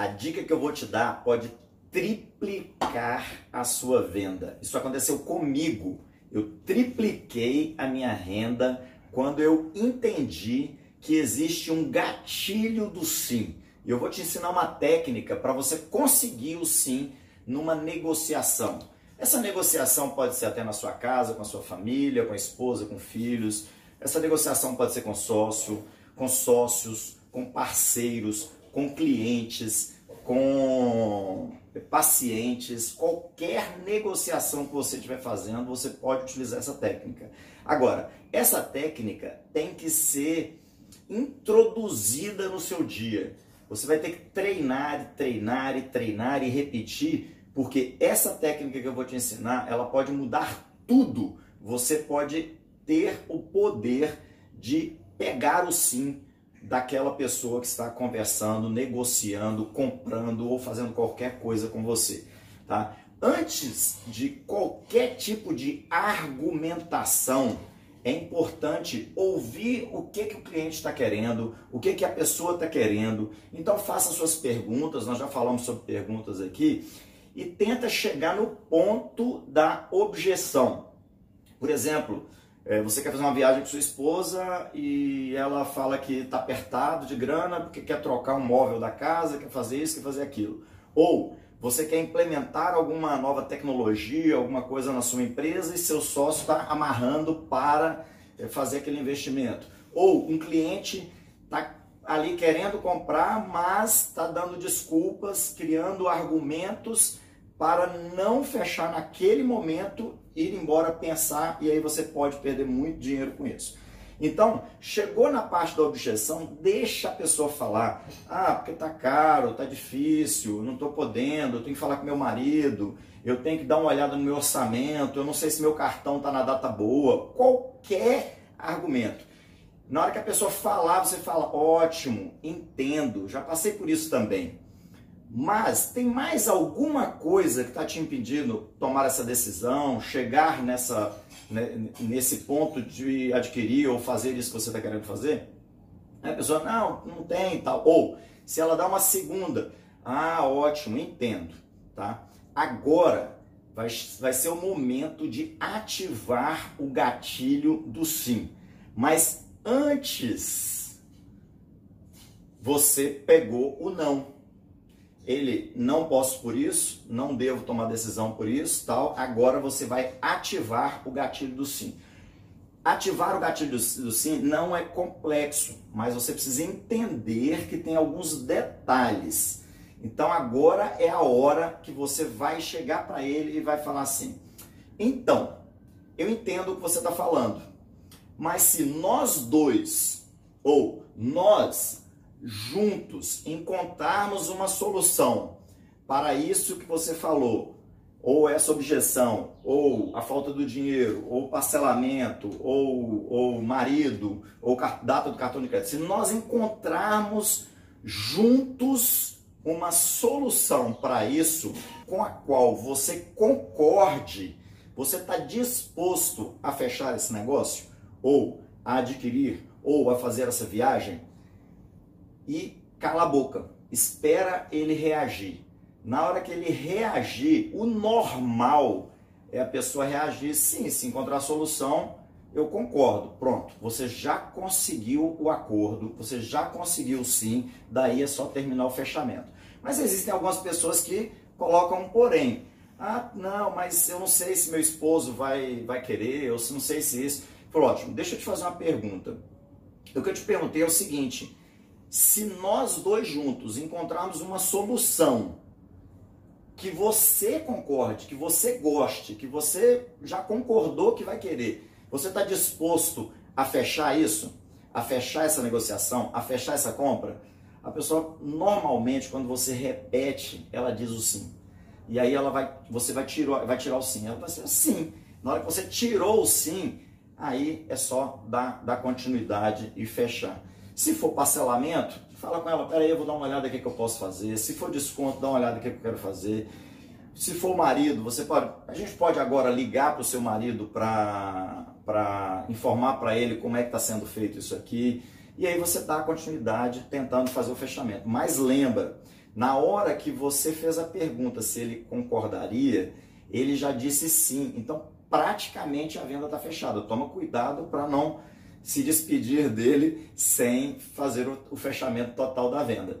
A dica que eu vou te dar pode triplicar a sua venda. Isso aconteceu comigo. Eu tripliquei a minha renda quando eu entendi que existe um gatilho do sim. E eu vou te ensinar uma técnica para você conseguir o sim numa negociação. Essa negociação pode ser até na sua casa, com a sua família, com a esposa, com filhos. Essa negociação pode ser com sócio, com sócios, com parceiros, com clientes, com pacientes, qualquer negociação que você estiver fazendo, você pode utilizar essa técnica. Agora, essa técnica tem que ser introduzida no seu dia. Você vai ter que treinar, treinar e treinar e repetir, porque essa técnica que eu vou te ensinar, ela pode mudar tudo. Você pode ter o poder de pegar o sim daquela pessoa que está conversando, negociando, comprando ou fazendo qualquer coisa com você, tá? Antes de qualquer tipo de argumentação, é importante ouvir o que, que o cliente está querendo, o que, que a pessoa está querendo. Então faça suas perguntas, nós já falamos sobre perguntas aqui, e tenta chegar no ponto da objeção. Por exemplo, você quer fazer uma viagem com sua esposa e ela fala que está apertado de grana porque quer trocar um móvel da casa, quer fazer isso, quer fazer aquilo. Ou você quer implementar alguma nova tecnologia, alguma coisa na sua empresa e seu sócio está amarrando para é, fazer aquele investimento. Ou um cliente está ali querendo comprar, mas está dando desculpas, criando argumentos para não fechar naquele momento, ir embora, pensar, e aí você pode perder muito dinheiro com isso. Então, chegou na parte da objeção, deixa a pessoa falar. Ah, porque tá caro, tá difícil, não estou podendo, eu tenho que falar com meu marido, eu tenho que dar uma olhada no meu orçamento, eu não sei se meu cartão tá na data boa. Qualquer argumento. Na hora que a pessoa falar, você fala: ótimo, entendo, já passei por isso também. Mas tem mais alguma coisa que está te impedindo tomar essa decisão, chegar nessa, né, nesse ponto de adquirir ou fazer isso que você está querendo fazer? a pessoa, não, não tem tal. Ou, se ela dá uma segunda, ah, ótimo, entendo. Tá? Agora vai, vai ser o momento de ativar o gatilho do sim. Mas antes, você pegou o não ele não posso por isso, não devo tomar decisão por isso, tal. Agora você vai ativar o gatilho do sim. Ativar o gatilho do, sim não é complexo, mas você precisa entender que tem alguns detalhes. Então agora é a hora que você vai chegar para ele e vai falar assim: então, eu entendo o que você está falando, mas se nós dois ou nós juntos encontrarmos uma solução. Para isso que você falou, ou essa objeção, ou a falta do dinheiro, ou parcelamento, ou, ou marido, ou data do cartão de crédito, se nós encontrarmos juntos uma solução para isso com a qual você concorde, você está disposto a fechar esse negócio, ou a adquirir, ou a fazer essa viagem, e cala a boca. Espera ele reagir. Na hora que ele reagir, o normal é a pessoa reagir sim, se encontrar a solução, eu concordo. Pronto, você já conseguiu o acordo, você já conseguiu sim, daí é só terminar o fechamento. Mas existem algumas pessoas que colocam um porém. Ah, não, mas eu não sei se meu esposo vai, vai querer, ou se não sei se isso. Falou, ótimo, deixa eu te fazer uma pergunta. O que eu te perguntei é o seguinte: se nós dois juntos encontrarmos uma solução que você concorde, que você goste, que você já concordou que vai querer, você está disposto a fechar isso? A fechar essa negociação? A fechar essa compra? A pessoa, normalmente, quando você repete, ela diz o sim. E aí ela vai, você vai tirar, vai tirar o sim. Ela vai dizer sim. Na hora que você tirou o sim, aí é só dar, dar continuidade e fechar. Se for parcelamento, fala com ela, peraí, eu vou dar uma olhada aqui é que eu posso fazer. Se for desconto, dá uma olhada o que é eu quero fazer. Se for marido, você pode, a gente pode agora ligar para o seu marido para informar para ele como é que está sendo feito isso aqui. E aí você dá continuidade tentando fazer o fechamento. Mas lembra, na hora que você fez a pergunta se ele concordaria, ele já disse sim. Então praticamente a venda está fechada. Toma cuidado para não se despedir dele sem fazer o fechamento total da venda.